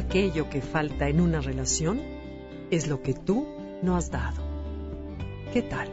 Aquello que falta en una relación es lo que tú no has dado. ¿Qué tal?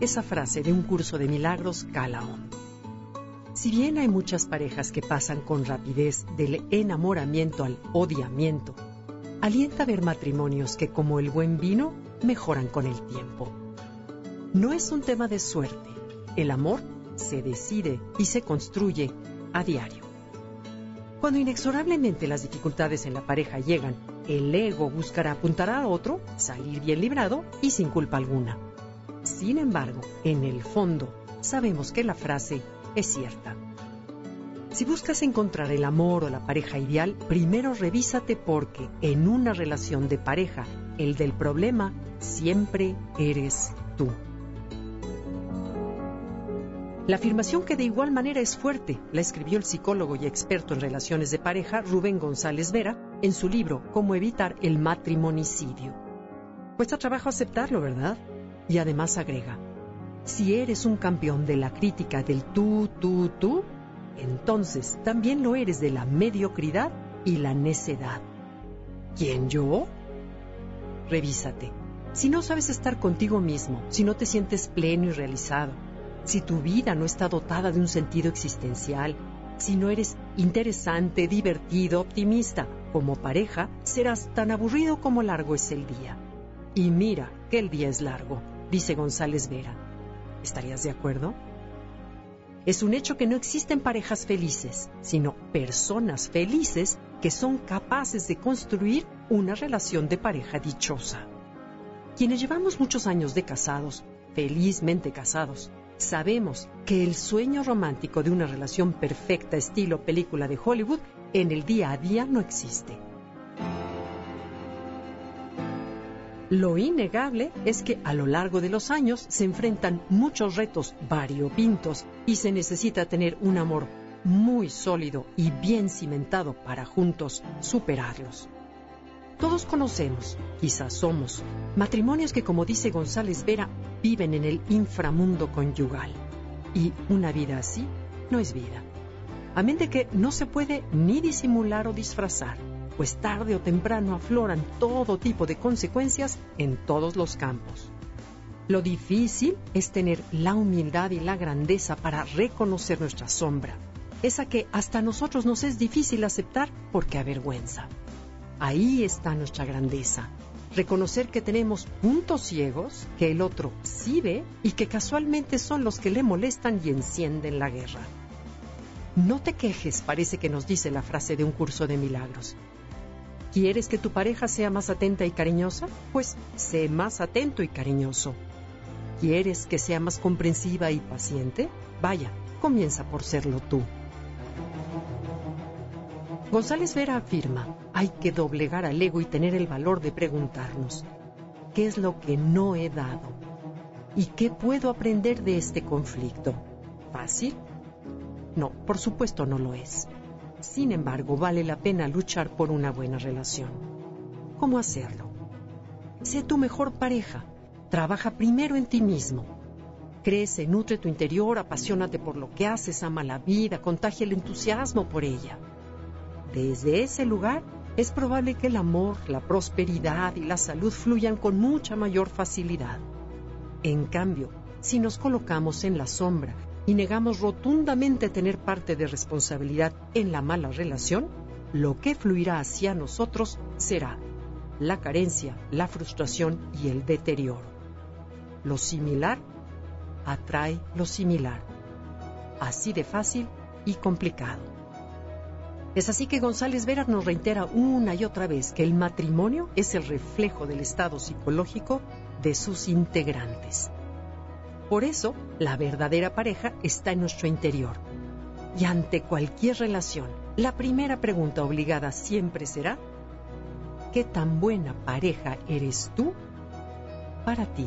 Esa frase de un curso de milagros cala hondo. Si bien hay muchas parejas que pasan con rapidez del enamoramiento al odiamiento, alienta ver matrimonios que como el buen vino mejoran con el tiempo. No es un tema de suerte. El amor se decide y se construye a diario. Cuando inexorablemente las dificultades en la pareja llegan, el ego buscará apuntar a otro, salir bien librado y sin culpa alguna. Sin embargo, en el fondo, sabemos que la frase es cierta. Si buscas encontrar el amor o la pareja ideal, primero revísate porque en una relación de pareja, el del problema siempre eres tú. La afirmación que de igual manera es fuerte la escribió el psicólogo y experto en relaciones de pareja Rubén González Vera en su libro Cómo evitar el matrimonicidio. Cuesta trabajo aceptarlo, ¿verdad? Y además agrega, si eres un campeón de la crítica del tú, tú, tú, entonces también lo eres de la mediocridad y la necedad. ¿Quién yo? Revísate. Si no sabes estar contigo mismo, si no te sientes pleno y realizado, si tu vida no está dotada de un sentido existencial, si no eres interesante, divertido, optimista, como pareja, serás tan aburrido como largo es el día. Y mira que el día es largo, dice González Vera. ¿Estarías de acuerdo? Es un hecho que no existen parejas felices, sino personas felices que son capaces de construir una relación de pareja dichosa. Quienes llevamos muchos años de casados, felizmente casados, Sabemos que el sueño romántico de una relación perfecta estilo película de Hollywood en el día a día no existe. Lo innegable es que a lo largo de los años se enfrentan muchos retos variopintos y se necesita tener un amor muy sólido y bien cimentado para juntos superarlos. Todos conocemos, quizás somos, matrimonios que, como dice González Vera, viven en el inframundo conyugal. Y una vida así no es vida. A mente que no se puede ni disimular o disfrazar, pues tarde o temprano afloran todo tipo de consecuencias en todos los campos. Lo difícil es tener la humildad y la grandeza para reconocer nuestra sombra, esa que hasta nosotros nos es difícil aceptar porque avergüenza. Ahí está nuestra grandeza. Reconocer que tenemos puntos ciegos que el otro sí ve y que casualmente son los que le molestan y encienden la guerra. No te quejes, parece que nos dice la frase de un curso de milagros. ¿Quieres que tu pareja sea más atenta y cariñosa? Pues sé más atento y cariñoso. ¿Quieres que sea más comprensiva y paciente? Vaya, comienza por serlo tú. González Vera afirma, hay que doblegar al ego y tener el valor de preguntarnos, ¿qué es lo que no he dado? ¿Y qué puedo aprender de este conflicto? ¿Fácil? No, por supuesto no lo es. Sin embargo, vale la pena luchar por una buena relación. ¿Cómo hacerlo? Sé tu mejor pareja. Trabaja primero en ti mismo. Crece, nutre tu interior, apasionate por lo que haces, ama la vida, contagia el entusiasmo por ella. Desde ese lugar es probable que el amor, la prosperidad y la salud fluyan con mucha mayor facilidad. En cambio, si nos colocamos en la sombra y negamos rotundamente tener parte de responsabilidad en la mala relación, lo que fluirá hacia nosotros será la carencia, la frustración y el deterioro. Lo similar atrae lo similar. Así de fácil y complicado. Es así que González Vera nos reitera una y otra vez que el matrimonio es el reflejo del estado psicológico de sus integrantes. Por eso, la verdadera pareja está en nuestro interior. Y ante cualquier relación, la primera pregunta obligada siempre será, ¿qué tan buena pareja eres tú para ti?